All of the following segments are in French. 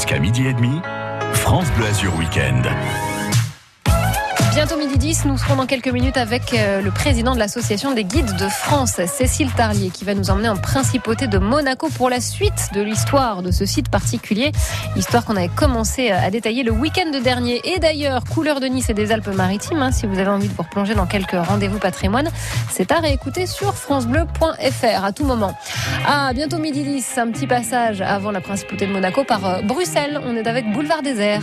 Jusqu'à midi et demi, France Bleu Azur Week-end. Bientôt midi 10, nous serons dans quelques minutes avec euh, le président de l'association des guides de France, Cécile Tarlier, qui va nous emmener en principauté de Monaco pour la suite de l'histoire de ce site particulier. Histoire qu'on avait commencé à détailler le week-end dernier. Et d'ailleurs, couleur de Nice et des Alpes-Maritimes, hein, si vous avez envie de vous replonger dans quelques rendez-vous patrimoine, c'est à réécouter sur FranceBleu.fr à tout moment. Ah, bientôt midi 10, un petit passage avant la principauté de Monaco par euh, Bruxelles. On est avec Boulevard Désert.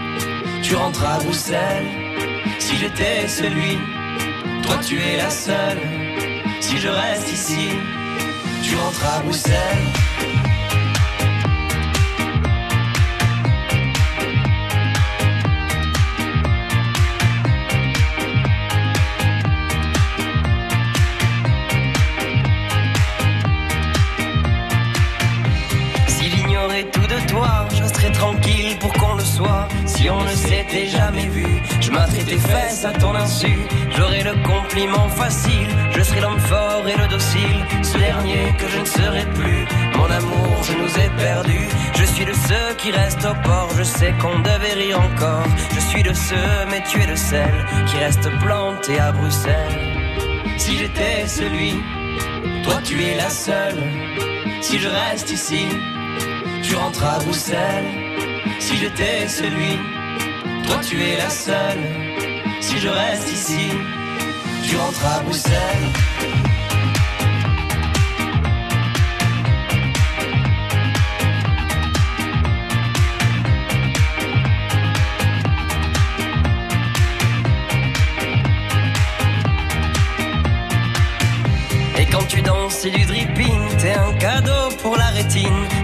tu rentres à Bruxelles. Si j'étais celui, toi tu es la seule. Si je reste ici, tu rentres à Bruxelles. S'il ignorait tout de toi, je serais tranquille pour qu'on le soit. Si on ne s'était jamais vu, je m'attraite tes fesses à ton insu. J'aurais le compliment facile, je serai l'homme fort et le docile. Ce dernier que je ne serai plus. Mon amour, je nous ai perdus. Je suis de ceux qui restent au port, je sais qu'on devait rire encore. Je suis de ceux, mais tu es de celle qui reste planté à Bruxelles. Si j'étais celui, toi tu es la seule. Si je reste ici, tu rentres à Bruxelles. Si j'étais celui, toi tu es la seule. Si je reste ici, tu rentres à Bruxelles. Et quand tu danses, c'est du dripping, t'es un cadeau pour la rétine.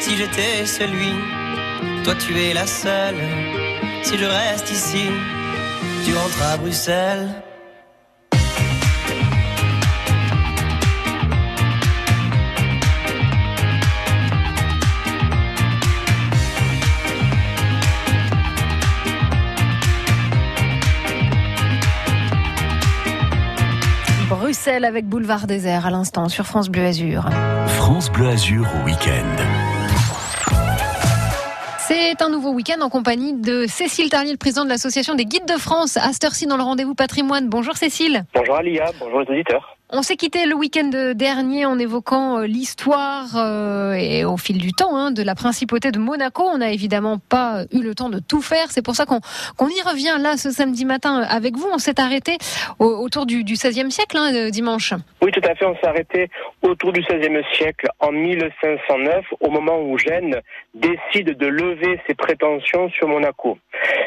Si j'étais celui, toi tu es la seule. Si je reste ici, tu rentres à Bruxelles. Bruxelles avec Boulevard Désert à l'instant sur France Bleu Azur. France Bleu Azur au week-end. Un nouveau week-end en compagnie de Cécile Tarlier, le président de l'association des guides de France, à dans le rendez-vous patrimoine. Bonjour Cécile. Bonjour Alia, bonjour les auditeurs. On s'est quitté le week-end dernier en évoquant euh, l'histoire euh, et au fil du temps hein, de la principauté de Monaco. On n'a évidemment pas eu le temps de tout faire. C'est pour ça qu'on y revient là ce samedi matin avec vous. On s'est arrêté autour du, 16e siècle, hein, dimanche. Oui, tout à fait. On s'est arrêté autour du 16e siècle, en 1509, au moment où Gênes décide de lever ses prétentions sur Monaco.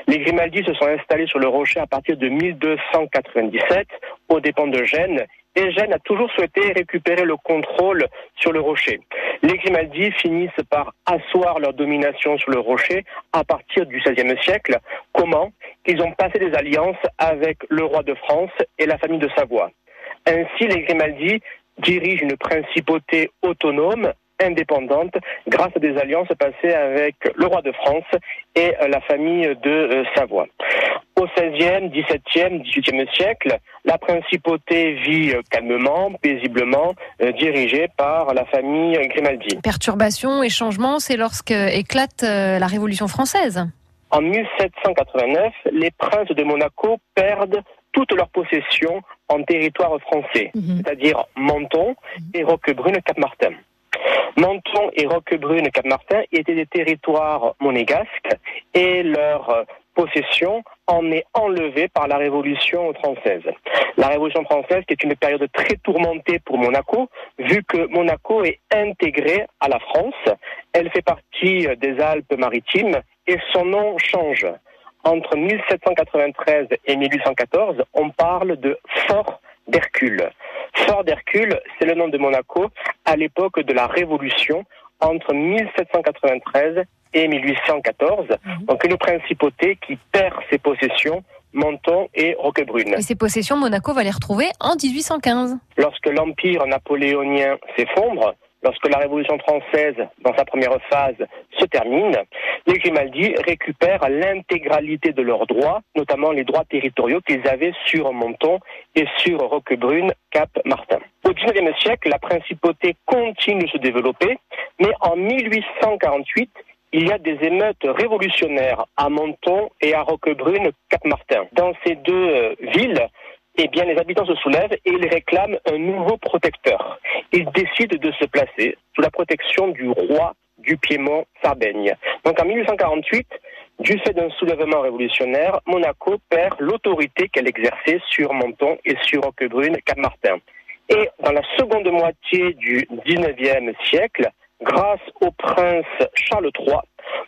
Les Grimaldi se sont installés sur le rocher à partir de 1297, aux dépens de Gênes, et Gênes a toujours souhaité récupérer le contrôle sur le rocher. Les Grimaldi finissent par asseoir leur domination sur le rocher à partir du XVIe siècle. Comment? Ils ont passé des alliances avec le roi de France et la famille de Savoie. Ainsi, les Grimaldi dirigent une principauté autonome indépendante grâce à des alliances passées avec le roi de France et la famille de Savoie. Au XVIe, XVIIe, XVIIIe siècle, la principauté vit calmement, paisiblement, dirigée par la famille Grimaldi. Perturbations et changements, c'est lorsque éclate la Révolution française. En 1789, les princes de Monaco perdent toutes leurs possessions en territoire français, Mhm. c'est-à-dire Menton et Roquebrune-Cap-Martin. Menton et Roquebrune-Cap-Martin étaient des territoires monégasques et leur possession en est enlevée par la Révolution française. La Révolution française qui est une période très tourmentée pour Monaco, vu que Monaco est intégré à la France. Elle fait partie des Alpes-Maritimes et son nom change. Entre 1793 et 1814, on parle de Fort d'Hercule. Fort d'Hercule, c'est le nom de Monaco à l'époque de la Révolution entre 1793 et 1814. Donc une principauté qui perd ses possessions, Menton et Roquebrune. Et ces possessions, Monaco va les retrouver en 1815. Lorsque l'empire napoléonien s'effondre, lorsque la Révolution française, dans sa première phase, se termine, les Grimaldi récupèrent l'intégralité de leurs droits, notamment les droits territoriaux qu'ils avaient sur Menton et sur Roquebrune, Cap-Martin. Au XIXe siècle, la principauté continue de se développer, mais en 1848, il y a des émeutes révolutionnaires à Menton et à Roquebrune, Cap-Martin. Dans ces deux euh, villes, eh bien, les habitants se soulèvent et ils réclament un nouveau protecteur. Ils décident de se placer sous la protection du roi du Piémont Sardaigne. Donc en 1848, du fait d'un soulèvement révolutionnaire, Monaco perd l'autorité qu'elle exerçait sur Menton et sur Roquebrune, Cap-Martin. Et dans la seconde moitié du 19e siècle, grâce au prince Charles III,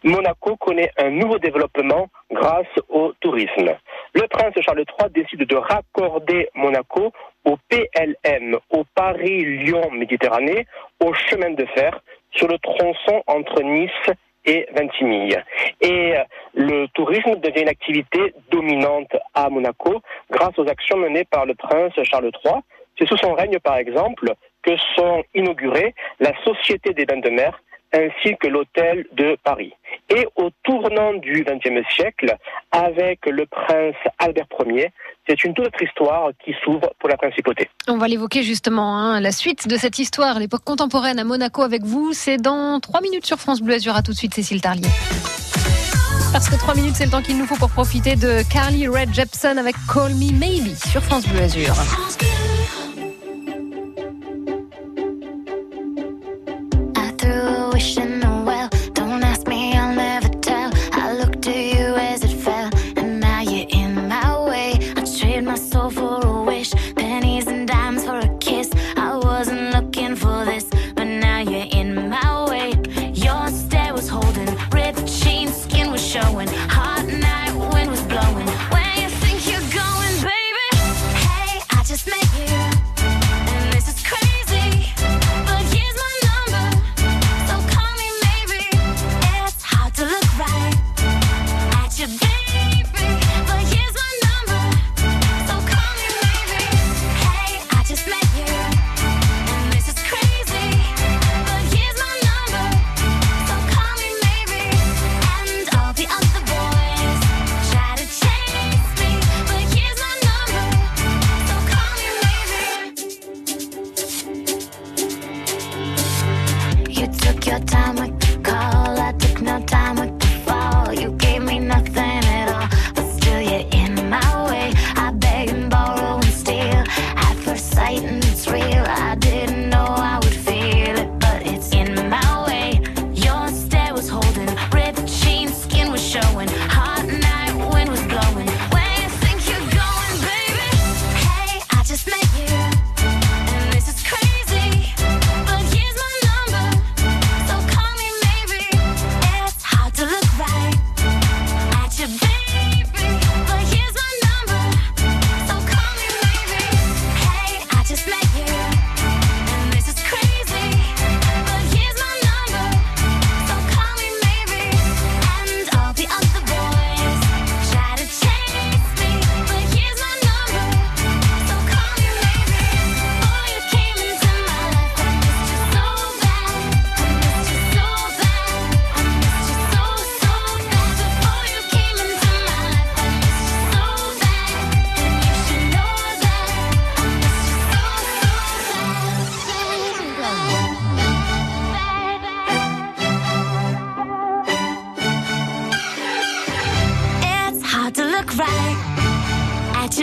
Monaco connaît un nouveau développement grâce au tourisme. Le prince Charles III décide de raccorder Monaco au PLM, au Paris-Lyon-Méditerranée, au chemin de fer, sur le tronçon entre Nice et Vintimille. Et euh, le tourisme devient une activité dominante à Monaco grâce aux actions menées par le prince Charles III. C'est sous son règne, par exemple, que sont inaugurées la Société des bains de mer ainsi que l'hôtel de Paris. Et au tournant du XXe siècle, avec le prince Albert Ier, c'est une toute autre histoire qui s'ouvre pour la principauté. On va l'évoquer justement, hein, la suite de cette histoire, l'époque contemporaine à Monaco avec vous. C'est dans 3 minutes sur France Bleu Azur. À tout de suite, Cécile Tarlier. Parce que 3 minutes, c'est le temps qu'il nous faut pour profiter de Carly Red Jepson avec Call Me Maybe sur France Bleu Azur.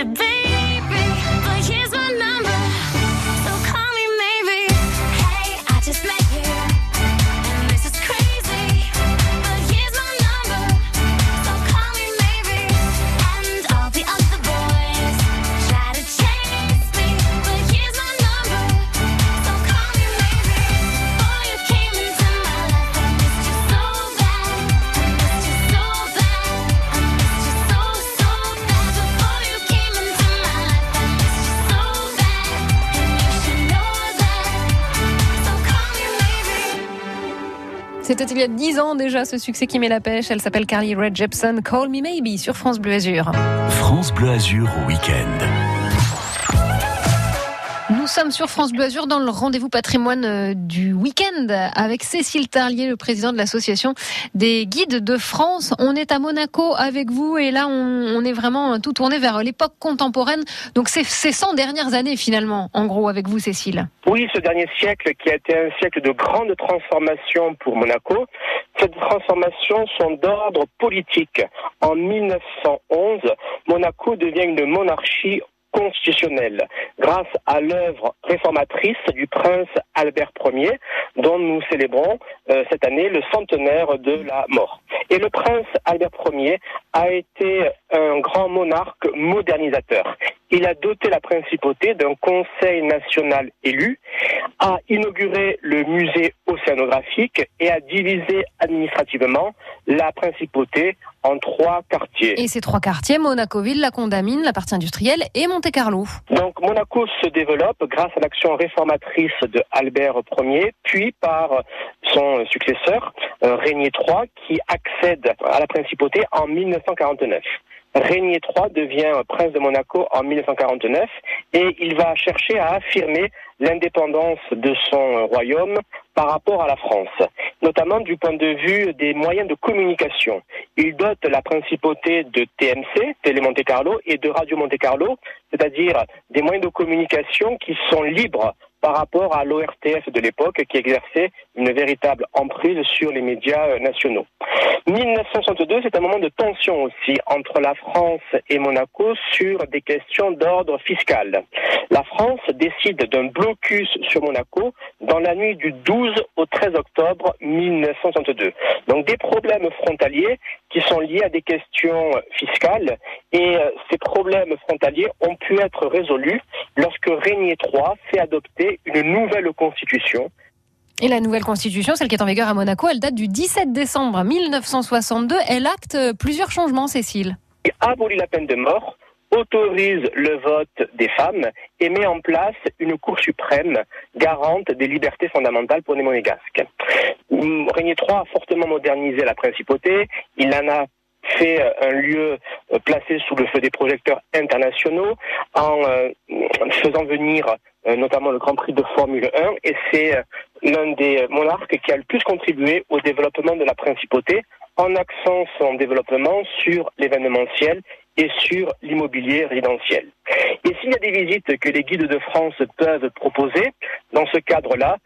you, baby. C'était il y a 10 ans déjà ce succès qui met la pêche. Elle s'appelle Carly Red Jepson. Call Me Maybe sur France Bleu Azur. France Bleu Azur au week-end. Nous sommes sur France Bleu Azur dans le rendez-vous patrimoine euh, du week-end avec Cécile Tarlier, le président de l'association des guides de France. On est à Monaco avec vous et là on, est vraiment tout tourné vers l'époque contemporaine. Donc c'est ces 100 dernières années finalement, en gros, avec vous Cécile. Oui, ce dernier siècle qui a été un siècle de grande transformation pour Monaco. Cette transformation sont d'ordre politique. En 1911, Monaco devient une monarchie constitutionnelle grâce à l'œuvre réformatrice du prince Albert Ier dont nous célébrons euh, cette année le centenaire de la mort. Et le prince Albert Ier a été un grand monarque modernisateur. Il a doté la principauté d'un conseil national élu, a inauguré le musée océanographique et a divisé administrativement la principauté en trois quartiers. Et ces trois quartiers, Monaco-Ville, la Condamine, la partie industrielle et Monte-Carlo. Donc Monaco se développe grâce à l'action réformatrice de Albert Ier, puis par son successeur, euh, Régnier III, qui accède à la principauté en 1949. Régnier III devient prince de Monaco en 1949 et il va chercher à affirmer l'indépendance de son royaume par rapport à la France, notamment du point de vue des moyens de communication. Il dote la principauté de TMC, Télé Monte Carlo, et de Radio Monte Carlo, c'est-à-dire des moyens de communication qui sont libres par rapport à l'ORTF de l'époque qui exerçait une véritable emprise sur les médias euh, nationaux. 1962, c'est un moment de tension aussi entre la France et Monaco sur des questions d'ordre fiscal. La France décide d'un blocus sur Monaco dans la nuit du 12 au 13 octobre 1962. Donc des problèmes frontaliers qui sont liés à des questions fiscales et euh, ces problèmes frontaliers ont pu être résolus lorsque Régnier III fait adopter une nouvelle constitution et la nouvelle constitution, celle qui est en vigueur à Monaco, elle date du 17 décembre 1962. Elle acte plusieurs changements, Cécile. Il abolit la peine de mort, autorise le vote des femmes et met en place une Cour suprême garante des libertés fondamentales pour les monégasques. Régnier III a fortement modernisé la principauté. Il en a fait un lieu placé sous le feu des projecteurs internationaux en euh, faisant venir euh, notamment le Grand Prix de Formule 1, et c'est euh, l'un des monarques qui a le plus contribué au développement de la principauté en accent son développement sur l'événementiel et sur l'immobilier résidentiel. Et s'il y a des visites que les guides de France peuvent proposer, dans ce cadre-là,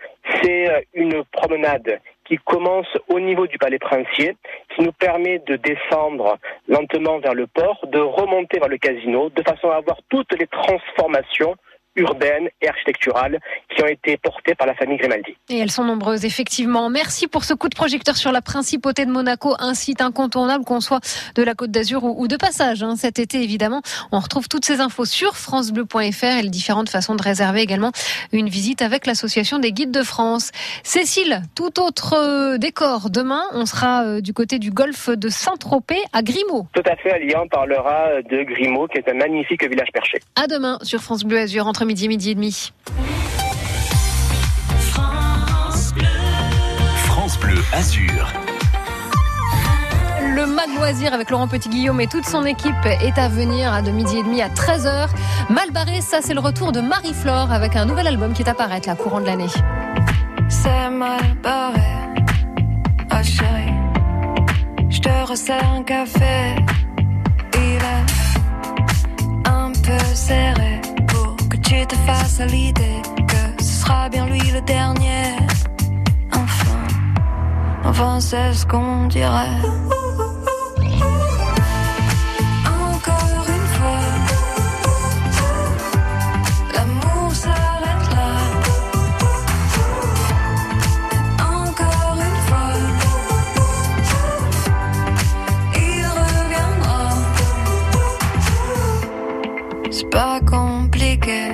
c'est euh, une promenade qui commence au niveau du palais princier, qui nous permet de descendre lentement vers le port, de remonter vers le casino, de façon à avoir toutes les transformations urbaines et architecturales qui ont été portées par la famille Grimaldi. Et elles sont nombreuses, effectivement. Merci pour ce coup de projecteur sur la principauté de Monaco, un site incontournable qu'on soit de la Côte d'Azur ou de passage hein, cet été, évidemment. On retrouve toutes ces infos sur francebleu.fr et les différentes façons de réserver également une visite avec l'association des guides de France. Cécile, tout autre euh, décor. Demain, on sera euh, du côté du golfe de Saint-Tropez à Grimaud. Tout à fait, Lyon parlera de Grimaud, qui est un magnifique village perché. À demain sur France Bleu Azur entre midi, midi et demi. France Bleu Azur. Le Mag Loisir avec Laurent Petit-Guillaume et toute son équipe est à venir de midi et demi à 13h. Mal barré, ça c'est le retour de Marie-Flore avec un nouvel album qui est à paraître là, courant de l'année. C'est mal barré, oh chérie, je te resserre un café, il est un peu serré te fasses à l'idée que ce sera bien lui le dernier. Enfin, enfin c'est ce qu'on dirait. Encore une fois, l'amour s'arrête là. Encore une fois, il reviendra. C'est pas compliqué,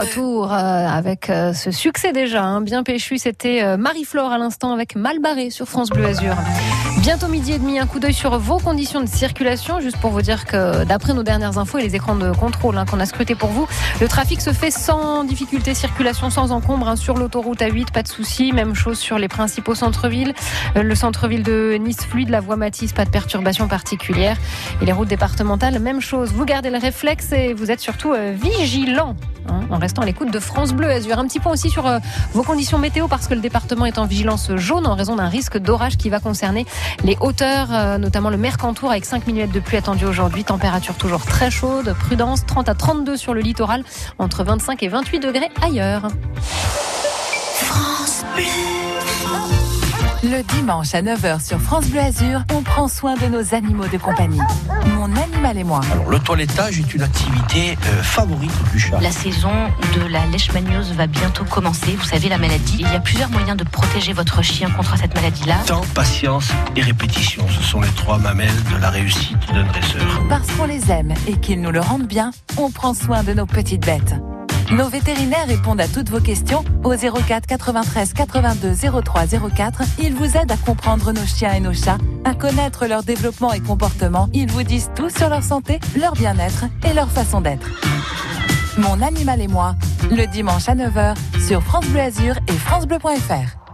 retour euh, avec euh, ce succès déjà, hein, bien péchu. C'était euh, Marie-Flore à l'instant avec Malbarré sur France Bleu Azur. Bientôt midi et demi, un coup d'œil sur vos conditions de circulation, juste pour vous dire que d'après nos dernières infos et les écrans de contrôle hein, qu'on a scrutés pour vous, le trafic se fait sans difficulté, circulation sans encombre hein, sur l'autoroute A8, pas de souci. Même chose sur les principaux centres-villes. Euh, Le centre-ville de Nice fluide, la voie Matisse, pas de perturbations particulières. Et les routes départementales, même chose. Vous gardez le réflexe et vous êtes surtout euh, vigilant hein, en restant à l'écoute de France Bleu Azur. Un petit point aussi sur euh, vos conditions météo parce que le département est en vigilance jaune en raison d'un risque d'orage qui va concerner les hauteurs, euh, notamment le Mercantour avec 5 mm de pluie attendue aujourd'hui. Température toujours très chaude, prudence 30 à 32 sur le littoral, entre 25 et 28 degrés ailleurs. Le dimanche à 9h sur France Bleu Azur, on prend soin de nos animaux de compagnie. Mon animal et moi. Alors, le toilettage est une activité euh, favorite du chat. La saison de la leishmaniose va bientôt commencer. Vous savez, la maladie. Il y a plusieurs moyens de protéger votre chien contre cette maladie-là. Temps, patience et répétition, ce sont les trois mamelles de la réussite d'un dresseur. Parce qu'on les aime et qu'ils nous le rendent bien, on prend soin de nos petites bêtes. Nos vétérinaires répondent à toutes vos questions au 04 93 82 03 04. Ils vous aident à comprendre nos chiens et nos chats, à connaître leur développement et comportement. Ils vous disent tout sur leur santé, leur bien-être et leur façon d'être. Mon animal et moi, le dimanche à 9h sur France Bleu Azur et francebleu.fr.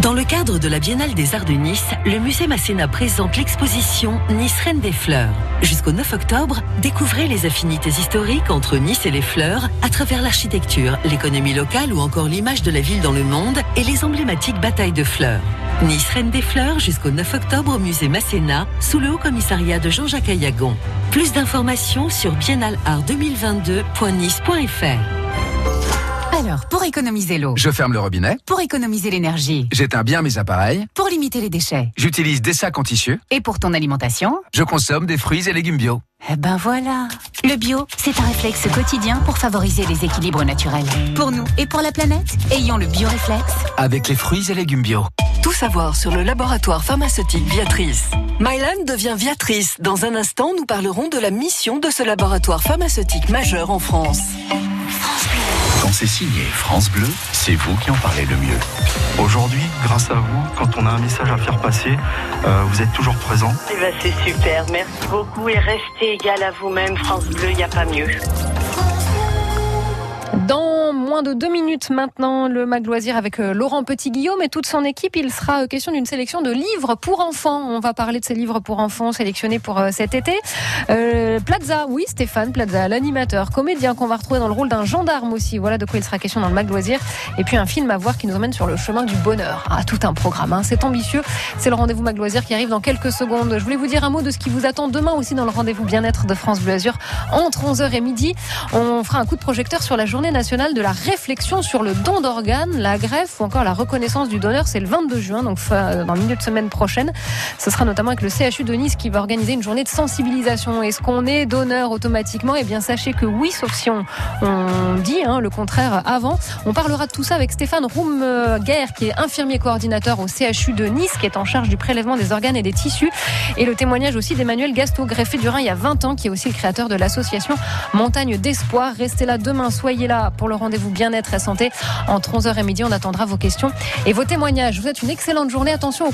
Dans le cadre de la Biennale des Arts de Nice, le musée Masséna présente l'exposition Nice Reine des Fleurs. Jusqu'au 9 octobre, découvrez les affinités historiques entre Nice et les fleurs à travers l'architecture, l'économie locale ou encore l'image de la ville dans le monde et les emblématiques batailles de fleurs. Nice Reine des Fleurs jusqu'au 9 octobre au musée Masséna, sous le haut commissariat de Jean-Jacques Ayagon. Plus d'informations sur biennaleart2022.nice.fr. Alors, pour économiser l'eau, Je ferme le robinet, pour économiser l'énergie, j'éteins bien mes appareils, pour limiter les déchets j'utilise des sacs en tissu, et pour ton alimentation, je consomme des fruits et légumes bio. eh ben voilà. Le bio, c'est un réflexe quotidien pour favoriser les équilibres naturels. Pour nous et pour la planète, ayons le bio-réflexe. Avec les fruits et légumes bio. Tout savoir sur le laboratoire pharmaceutique Viatrice. Mylan devient Viatrice. Dans un instant, nous parlerons de la mission de ce laboratoire pharmaceutique majeur en France. Quand c'est signé France Bleu, c'est vous qui en parlez le mieux. Aujourd'hui, grâce à vous, quand on a un message à faire passer, euh, vous êtes toujours présent. Eh ben, c'est super, merci beaucoup et restez égal à vous-même, France Bleu, il n'y a pas mieux. Moins de deux minutes maintenant, le Mag Loisir avec euh, Laurent Petit-Guillaume et toute son équipe, il sera euh, question d'une sélection de livres pour enfants. On va parler de ces livres pour enfants sélectionnés pour euh, cet été. Plaza, oui, Stéphane Plaza, l'animateur, comédien qu'on va retrouver dans le rôle d'un gendarme aussi. Voilà de quoi il sera question dans le Mag Loisir. Et puis un film à voir qui nous emmène sur le chemin du bonheur. Ah, tout un programme, hein. c'est ambitieux. C'est le rendez-vous Mag Loisir qui arrive dans quelques secondes. Je voulais vous dire un mot de ce qui vous attend demain aussi dans le rendez-vous bien-être de France Bleu Azur entre 11h et midi. On fera un coup de projecteur sur la journée nationale de la réflexion sur le don d'organes, la greffe ou encore la reconnaissance du donneur. C'est le 22 juin, donc euh, dans le milieu de semaine prochaine. Ce sera notamment avec le CHU de Nice qui va organiser une journée de sensibilisation. Est-ce qu'on est donneur automatiquement? Eh bien, sachez que oui, sauf si on, dit hein, le contraire avant. On parlera de tout ça avec Stéphane Roumguer, qui est infirmier coordinateur au CHU de Nice, qui est en charge du prélèvement des organes et des tissus. Et le témoignage aussi d'Emmanuel Gasto, greffé du Rhin il y a 20 ans, qui est aussi le créateur de l'association Montagne d'Espoir. Restez là demain, soyez là pour le rendez-vous bien-être et santé. Entre 11h et midi, on attendra vos questions et vos témoignages. Vous souhaite une excellente journée. Attention aux